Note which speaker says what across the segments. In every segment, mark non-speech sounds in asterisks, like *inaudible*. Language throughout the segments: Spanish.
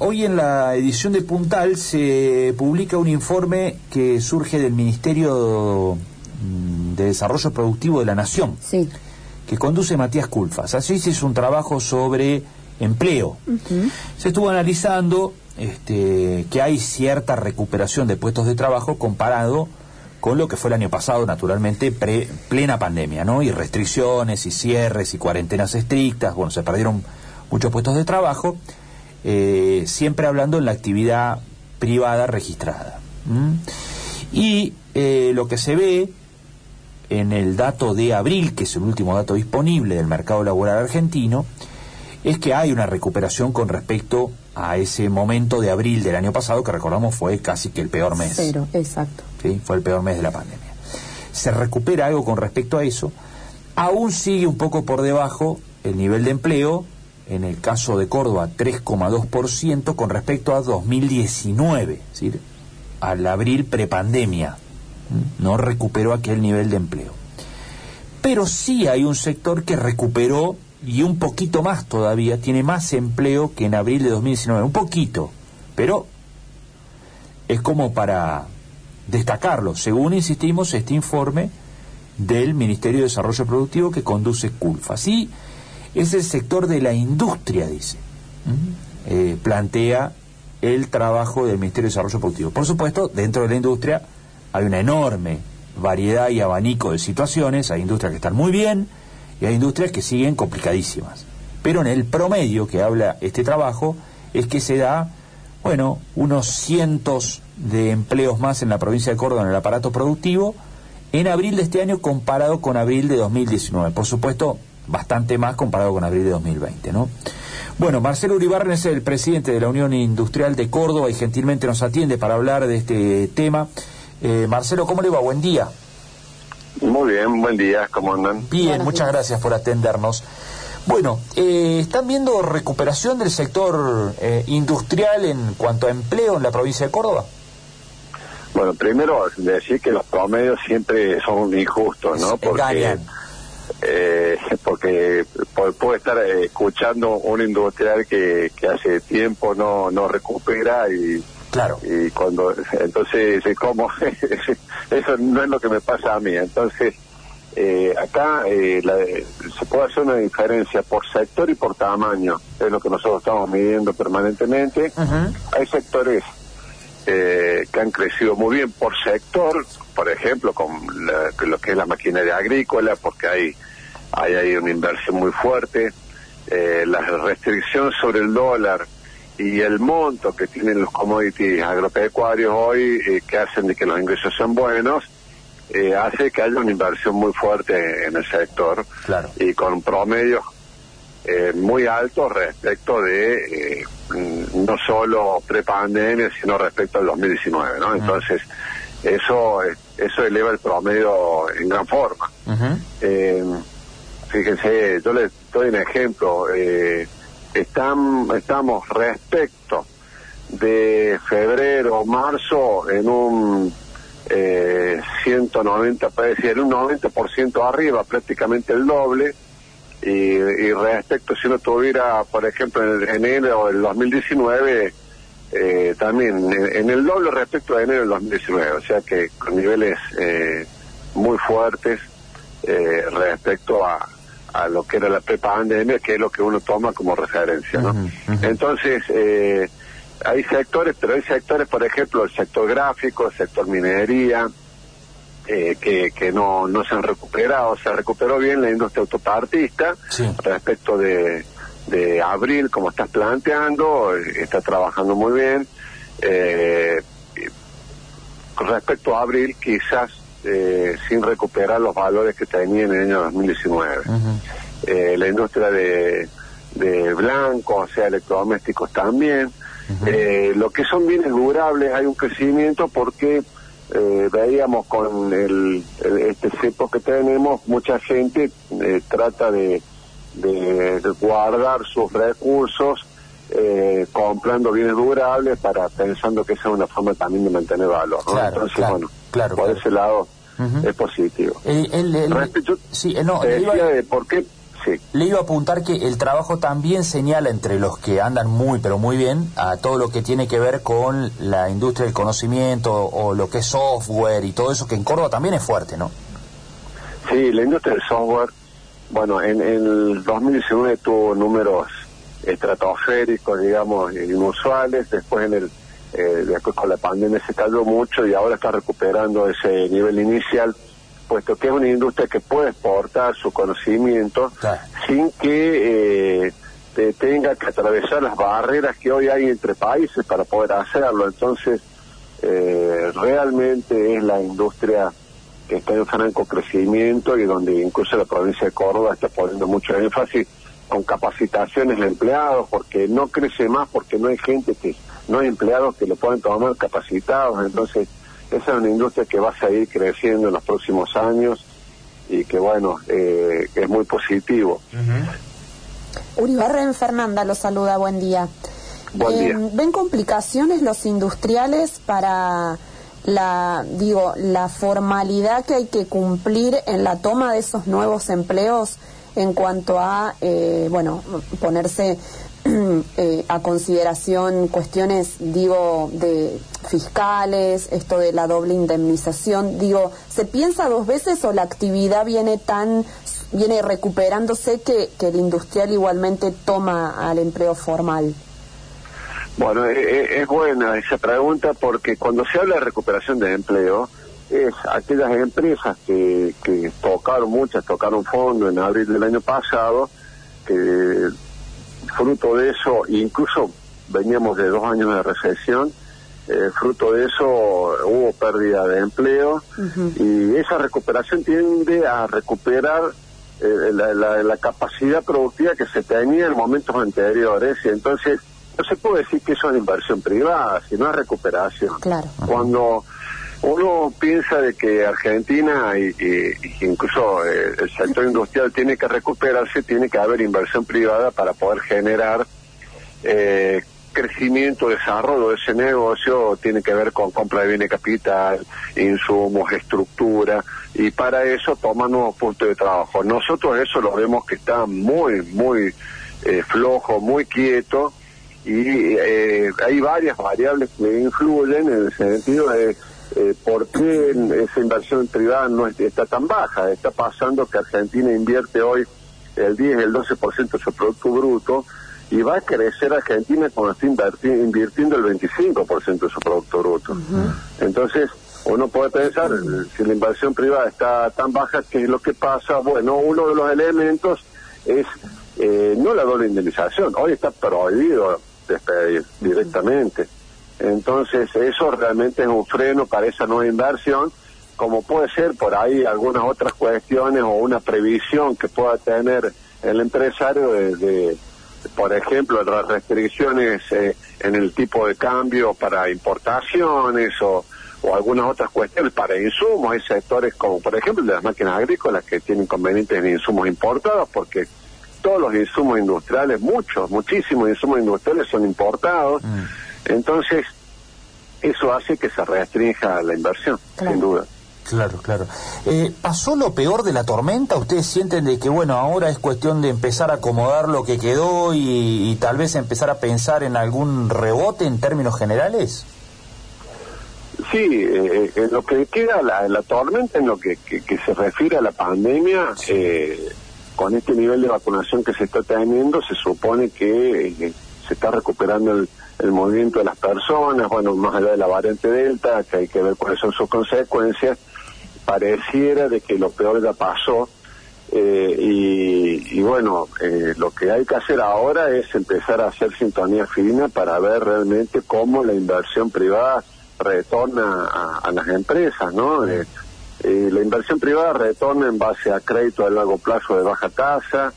Speaker 1: hoy en la edición de Puntal se publica un informe que surge del Ministerio mm, de Desarrollo Productivo de la Nación,
Speaker 2: Sí.
Speaker 1: que conduce Matías Culfas. Así es un trabajo sobre empleo. Se estuvo analizando este, que hay cierta recuperación de puestos de trabajo comparado con lo que fue el año pasado, naturalmente, pre, plena pandemia, ¿no? Y restricciones, y cierres, y cuarentenas estrictas, bueno, se perdieron muchos puestos de trabajo, eh, siempre hablando en la actividad privada registrada. Y eh, lo que se ve en el dato de abril, que es el último dato disponible del mercado laboral argentino, es que hay una recuperación con respecto a ese momento de abril del año pasado, que recordamos fue casi que el peor mes.
Speaker 2: Cero, exacto.
Speaker 1: ¿sí? Fue el peor mes de la pandemia. Se recupera algo con respecto a eso. Aún sigue un poco por debajo el nivel de empleo, en el caso de Córdoba 3,2% con respecto a 2019, es decir, al abril prepandemia. No recuperó aquel nivel de empleo. Pero sí hay un sector que recuperó y un poquito más todavía, tiene más empleo que en abril de 2019, un poquito, pero es como para destacarlo, según insistimos este informe del Ministerio de Desarrollo Productivo que conduce CULFA. Sí, es el sector de la industria, dice. Eh, plantea el trabajo del Ministerio de Desarrollo Productivo. Por supuesto, dentro de la industria hay una enorme variedad y abanico de situaciones, hay industrias que están muy bien y hay industrias que siguen complicadísimas. Pero en el promedio que habla este trabajo es que se da, bueno, unos cientos de empleos más en la provincia de Córdoba en el aparato productivo en abril de este año comparado con abril de 2019. Por supuesto, bastante más comparado con abril de 2020, ¿no? Bueno, Marcelo Uribarren es el presidente de la Unión Industrial de Córdoba y gentilmente nos atiende para hablar de este tema. Eh, Marcelo, ¿cómo le va? Buen día.
Speaker 3: Muy bien, buen día, ¿cómo andan?
Speaker 1: Bien,
Speaker 2: Buenos
Speaker 1: muchas
Speaker 2: días.
Speaker 1: gracias por atendernos. Bueno, eh, ¿están viendo recuperación del sector eh, industrial en cuanto a empleo en la provincia de Córdoba?
Speaker 3: Bueno, primero decir que los promedios siempre son injustos, ¿no?
Speaker 1: Engañan.
Speaker 3: Eh, porque pu- puede estar eh, escuchando un industrial que, que hace tiempo no, no recupera y,
Speaker 1: Claro.
Speaker 3: y cuando entonces como *laughs* eso no es lo que me pasa a mí. Entonces eh, acá eh, la- se puede hacer una diferencia por sector y por tamaño. Es lo que nosotros estamos midiendo permanentemente. Hay sectores eh, que han crecido muy bien por sector, por ejemplo, con la- lo que es la maquinaria agrícola, porque hay, hay, hay una inversión muy fuerte, eh, la restricción sobre el dólar y el monto que tienen los commodities agropecuarios hoy, eh, que hacen de que los ingresos sean buenos, eh, hace que haya una inversión muy fuerte en el sector
Speaker 1: Claro.
Speaker 3: y con promedios eh, muy altos respecto de eh, no solo prepandemia, sino respecto al 2019, ¿no? Entonces, eso eso eleva el promedio en gran forma. Eh, fíjense, yo les doy un ejemplo. Eh, están, estamos respecto de febrero, marzo, en un eh, 190, puede decir, en un 90% arriba, prácticamente el doble. Y, y respecto, si no tuviera, por ejemplo, en enero del 2019, eh, también en, en el doble respecto a enero del 2019, o sea que con niveles eh, muy fuertes eh, respecto a, a lo que era la prepandemia, que es lo que uno toma como referencia, ¿no? Entonces, eh, hay sectores, pero hay sectores, por ejemplo, el sector gráfico, el sector minería, eh, que, que no, no se han recuperado. Se recuperó bien la industria autopartista
Speaker 1: Sí.
Speaker 3: respecto de, de abril, como estás planteando, está trabajando muy bien. Eh, respecto a abril, quizás eh, sin recuperar los valores que tenía en el año 2019.
Speaker 1: Ujú.
Speaker 3: Eh, la industria de, de blancos, o sea, electrodomésticos también. Eh, lo que son bienes durables hay un crecimiento porque eh, veíamos con el, el- este cepo que tenemos, mucha gente eh, trata de, de- de guardar sus recursos eh, comprando bienes durables para pensando que esa es una forma también de mantener valor. ¿no?
Speaker 1: Claro,
Speaker 3: Entonces,
Speaker 1: claro,
Speaker 3: bueno,
Speaker 1: claro,
Speaker 3: por
Speaker 1: claro.
Speaker 3: ese lado es positivo.
Speaker 1: El- el- el-
Speaker 3: Respecto-
Speaker 1: sí, eh, no, iba-
Speaker 3: decía de por qué
Speaker 1: Le iba a apuntar que el trabajo también señala entre los que andan muy, pero muy bien, a todo lo que tiene que ver con la industria del conocimiento o lo que es software y todo eso, que en Córdoba también es fuerte, ¿no?
Speaker 3: Sí, la industria del software, bueno, en, en el 2019 tuvo números estratosféricos, digamos, inusuales, después en el eh, después con la pandemia se cayó mucho y ahora está recuperando ese nivel inicial, puesto que es una industria que puede exportar su conocimiento sin que eh, tenga que atravesar las barreras que hoy hay entre países para poder hacerlo. Entonces, eh, realmente es la industria que está en franco crecimiento y donde incluso la provincia de Córdoba está poniendo mucho énfasis con capacitaciones de empleados, porque no crece más, porque no hay gente que no hay empleados que lo puedan tomar capacitados, entonces esa es una industria que va a seguir creciendo en los próximos años y que bueno, eh, es muy positivo.
Speaker 2: Uribarren Fernanda lo saluda, buen día.
Speaker 3: Buen
Speaker 2: ¿Ven complicaciones los industriales para la digo la formalidad que hay que cumplir en la toma de esos nuevos empleos en cuanto a eh, bueno ponerse *clears throat* Eh, a consideración cuestiones, digo, de fiscales, esto de la doble indemnización, digo, ¿se piensa dos veces o la actividad viene tan, viene recuperándose que, que el industrial igualmente toma al empleo formal?
Speaker 3: Bueno, es, eh, eh, es buena esa pregunta porque cuando se habla de recuperación de empleo, es aquellas empresas que, que tocaron, muchas tocaron fondo en abril del año pasado, que fruto de eso, incluso veníamos de dos años de recesión, eh, fruto de eso hubo pérdida de empleo y esa recuperación tiende a recuperar eh, la, capacidad productiva que se tenía en momentos anteriores y entonces no se puede decir que eso es inversión privada, sino es recuperación.
Speaker 2: Claro.
Speaker 3: Cuando uno piensa de que Argentina y, incluso eh, el sector industrial tiene que recuperarse, tiene que haber inversión privada para poder generar eh, crecimiento, desarrollo de ese negocio, tiene que ver con compra de bienes capital, insumos, estructura, y para eso toma nuevos puntos de trabajo. Nosotros eso lo vemos que está muy, muy eh, flojo, muy quieto, y hay varias variables que influyen en el sentido de eh, ¿por qué esa inversión privada no está tan baja? Está pasando que Argentina invierte hoy el 10, el 12% de su Producto Bruto y va a crecer Argentina cuando esté invirtiendo el 25% de su Producto Bruto. Entonces, uno puede pensar, si la inversión privada está tan baja, ¿qué es lo que pasa? Bueno, uno de los elementos es eh, no la doble indemnización. Hoy está prohibido despedir directamente. Entonces, eso realmente es un freno para esa nueva inversión, como puede ser por ahí algunas otras cuestiones o una previsión que pueda tener el empresario de, por ejemplo, las restricciones eh, en el tipo de cambio para importaciones o, o algunas otras cuestiones para insumos. Hay sectores como, por ejemplo, de las máquinas agrícolas que tienen inconvenientes en insumos importados porque todos los insumos industriales, muchos, muchísimos insumos industriales son importados. Mm. Entonces, eso hace que se restrinja la inversión, sin duda.
Speaker 1: Claro, claro. Eh, ¿Pasó lo peor de la tormenta? ¿Ustedes sienten de que, bueno, ahora es cuestión de empezar a acomodar lo que quedó y, tal vez empezar a pensar en algún rebote en términos generales?
Speaker 3: Sí, eh, en lo que queda la, la tormenta, en lo que, se refiere a la pandemia, eh, con este nivel de vacunación que se está teniendo, se supone que se está recuperando el, el movimiento de las personas, bueno, más allá de la variante Delta, que hay que ver cuáles son sus consecuencias, pareciera de que lo peor ya pasó. Eh, y, bueno, eh, lo que hay que hacer ahora es empezar a hacer sintonía fina para ver realmente cómo la inversión privada retorna a, las empresas, ¿no? Eh, la inversión privada retorna en base a crédito a largo plazo de baja tasa,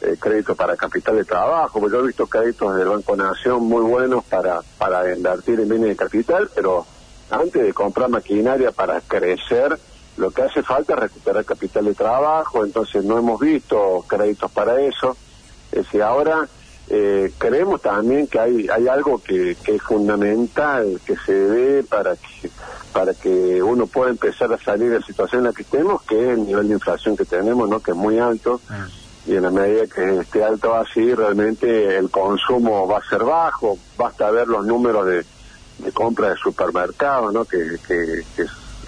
Speaker 3: eh, crédito para capital de trabajo, porque yo he visto créditos del Banco Nación muy buenos para, para invertir en bienes de capital, pero antes de comprar maquinaria para crecer, lo que hace falta es recuperar capital de trabajo, entonces no hemos visto créditos para eso. Es decir, ahora eh, creemos también que hay, hay algo que, que es fundamental, que se dé para que, para que uno pueda empezar a salir de la situación en la que estemos, que es el nivel de inflación que tenemos, ¿no? que es muy alto. Ah y en la medida que esté alto así, realmente el consumo va a ser bajo. Basta ver los números de, compra de supermercados, ¿no? Que, que,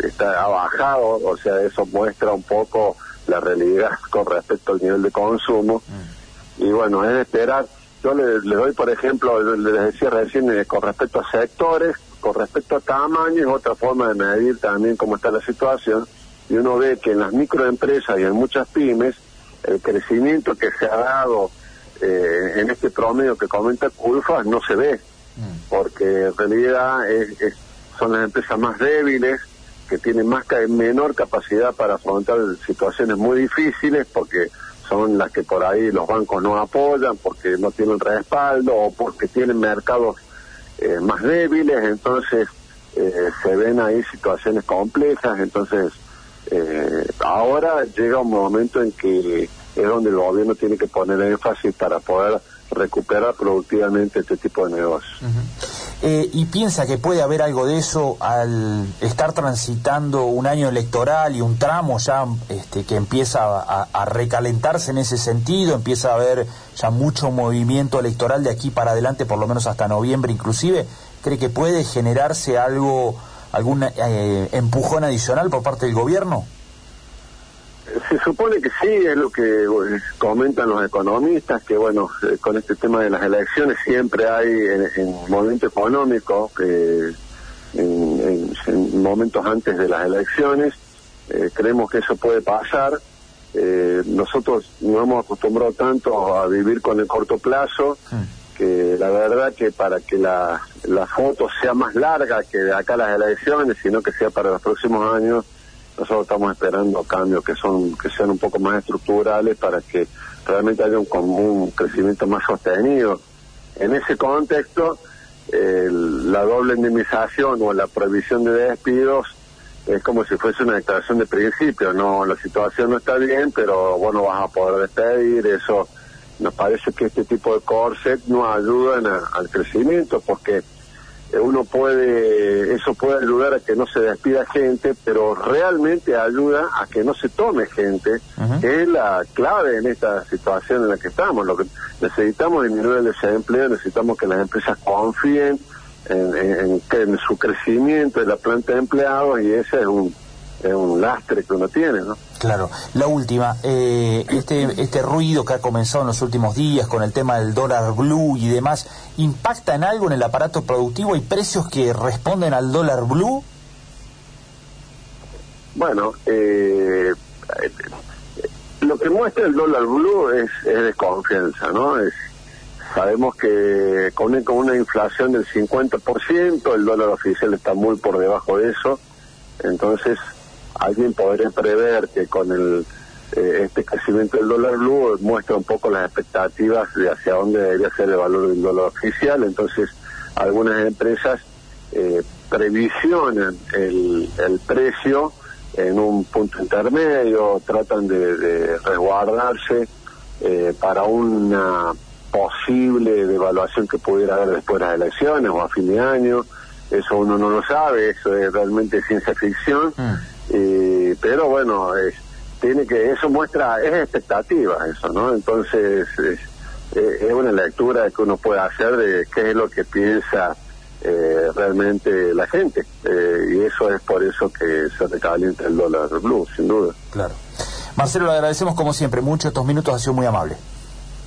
Speaker 3: está ha bajado, o sea, eso muestra un poco la realidad *laughs* con respecto al nivel de consumo. Mm. Y bueno, es esperar. Yo le, doy, por ejemplo, le decía recién, eh, con respecto a sectores, con respecto a tamaño, es otra forma de medir también cómo está la situación. Y uno ve que en las microempresas y en muchas pymes, el crecimiento que se ha dado eh, en este promedio que comenta Culfa no se ve, mm. porque en realidad son las empresas más débiles, que tienen más menor capacidad para afrontar situaciones muy difíciles, porque son las que por ahí los bancos no apoyan, porque no tienen respaldo o porque tienen mercados eh, más débiles, entonces eh, se ven ahí situaciones complejas, entonces eh, ahora llega un momento en que es donde el gobierno tiene que poner énfasis para poder recuperar productivamente este tipo de negocios.
Speaker 1: Eh, ¿Y piensa que puede haber algo de eso al estar transitando un año electoral y un tramo ya este, que empieza a, a, recalentarse en ese sentido? Empieza a haber ya mucho movimiento electoral de aquí para adelante, por lo menos hasta noviembre inclusive. ¿Cree que puede generarse algo algún eh, empujón adicional por parte del gobierno?
Speaker 3: Se supone que sí, es lo que comentan los economistas, que bueno, eh, con este tema de las elecciones siempre hay en, momento económico, en, momentos antes de las elecciones, eh, creemos que eso puede pasar. nosotros nos hemos acostumbrado tanto a vivir con el corto plazo. Mm que la verdad que para que la, la foto sea más larga que de acá las elecciones, sino que sea para los próximos años, nosotros estamos esperando cambios que son que sean un poco más estructurales para que realmente haya un, un crecimiento más sostenido. En ese contexto, la doble indemnización o la prohibición de despidos es como si fuese una declaración de principio, no la situación no está bien, pero vos no vas a poder despedir, eso nos parece que este tipo de corset no ayudan al crecimiento porque uno puede, eso puede ayudar a que no se despida gente, pero realmente ayuda a que no se tome gente, que es la clave en esta situación en la que estamos. Lo que necesitamos disminuir el desempleo, necesitamos que las empresas confíen en, en, en su crecimiento de la planta de empleados y ese es un es un lastre que uno tiene, ¿no?
Speaker 1: Claro. La última, eh, este, este ruido que ha comenzado en los últimos días con el tema del dólar blue y demás, ¿impacta en algo en el aparato productivo? ¿Hay precios que responden al dólar blue?
Speaker 3: Bueno, eh, lo que muestra el dólar blue es, desconfianza, ¿no? Es, sabemos que con, con una inflación del 50%, el dólar oficial está muy por debajo de eso, entonces alguien podría prever que con el eh, este crecimiento del dólar blue muestra un poco las expectativas de hacia dónde debería ser el valor del dólar oficial. Entonces, algunas empresas eh, previsionan el, el precio en un punto intermedio, tratan de, resguardarse eh, para una posible devaluación que pudiera haber después de las elecciones o a fin de año. Eso uno no lo sabe, eso es realmente ciencia ficción. Mm. Y, pero bueno, es, tiene que eso muestra, es expectativa eso, ¿no? Entonces es, una lectura que uno puede hacer de qué es lo que piensa eh, realmente la gente. Eh, y eso es por eso que se recalienta el dólar blue, sin duda.
Speaker 1: Claro. Marcelo, le agradecemos como siempre mucho estos minutos, ha sido muy amable.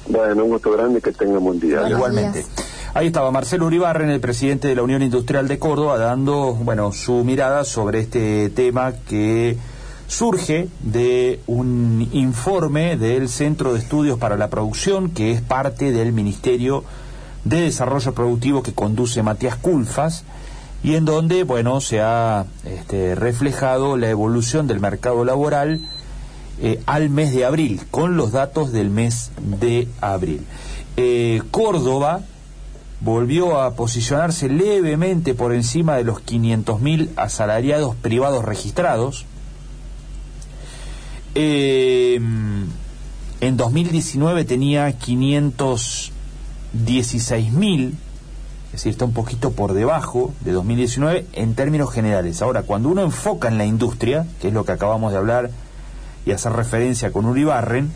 Speaker 3: Bueno, un gusto grande que tenga un buen día.
Speaker 1: Igualmente. Ahí estaba Marcelo Uribarren, el presidente de la Unión Industrial de Córdoba, dando bueno, su mirada sobre este tema que surge de un informe del Centro de Estudios para la Producción, que es parte del Ministerio de Desarrollo Productivo que conduce Matías Culfas, y en donde bueno, se ha este, reflejado la evolución del mercado laboral eh, al mes de abril, con los datos del mes de abril. Eh, Córdoba volvió a posicionarse levemente por encima de los 500.000 asalariados privados registrados. Em, en 2019 tenía 516.000, es decir, está un poquito por debajo de 2019 en términos generales. Ahora, cuando uno enfoca en la industria, que es lo que acabamos de hablar y hacer referencia con Uribarren,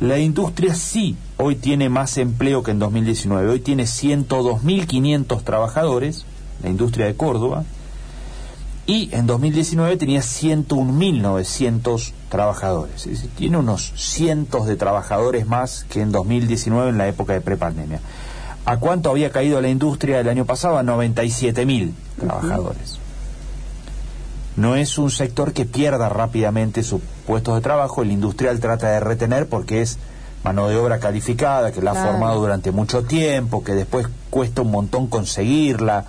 Speaker 1: La industria sí hoy tiene más empleo que en 2019. Hoy tiene 102.500 trabajadores, la industria de Córdoba, y en 2019 tenía 101.900 trabajadores. Es decir, tiene unos cientos de trabajadores más que en 2019 en la época de prepandemia. ¿A cuánto había caído la industria el año pasado? A 97.000 trabajadores. No es un sector que pierda rápidamente sus puestos de trabajo, el industrial trata de retener porque es mano de obra calificada, que la ha formado durante mucho tiempo, que después cuesta un montón conseguirla.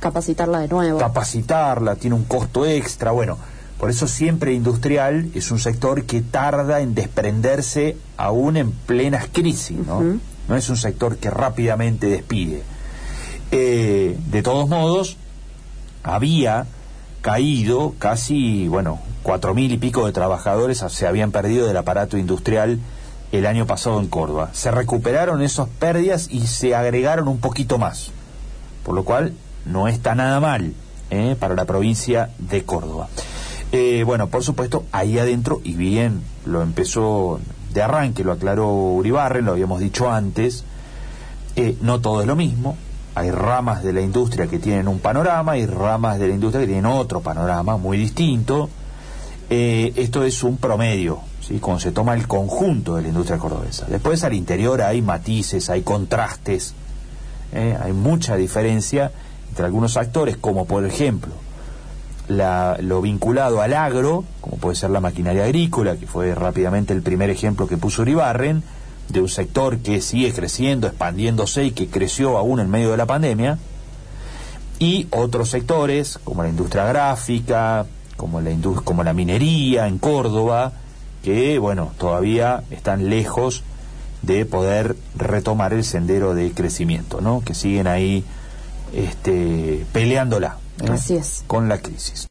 Speaker 2: Capacitarla de nuevo.
Speaker 1: Capacitarla, tiene un costo extra, bueno, por eso siempre industrial es un sector que tarda en desprenderse aún en plenas crisis, ¿no? No es un sector que rápidamente despide. Eh, de todos modos, había caído casi, bueno, cuatro mil y pico de trabajadores se habían perdido del aparato industrial el año pasado en Córdoba. Se recuperaron esas pérdidas y se agregaron un poquito más, por lo cual no está nada mal ¿eh? para la provincia de Córdoba. Eh, bueno, por supuesto, ahí adentro, y bien lo empezó de arranque, lo aclaró Uribarren, lo habíamos dicho antes, eh, no todo es lo mismo, hay ramas de la industria que tienen un panorama y ramas de la industria que tienen otro panorama muy distinto. Eh, esto es un promedio, ¿sí? cuando se toma el conjunto de la industria cordobesa. Después al interior hay matices, hay contrastes, ¿eh? hay mucha diferencia entre algunos actores, como por ejemplo la, lo vinculado al agro, como puede ser la maquinaria agrícola, que fue rápidamente el primer ejemplo que puso Uribarren, de un sector que sigue creciendo, expandiéndose y que creció aún en medio de la pandemia, y otros sectores como la industria gráfica, como la, como la minería en Córdoba, que bueno, todavía están lejos de poder retomar el sendero de crecimiento, ¿no? Que siguen ahí este, peleándola
Speaker 2: ¿eh? Así es.
Speaker 1: con la crisis.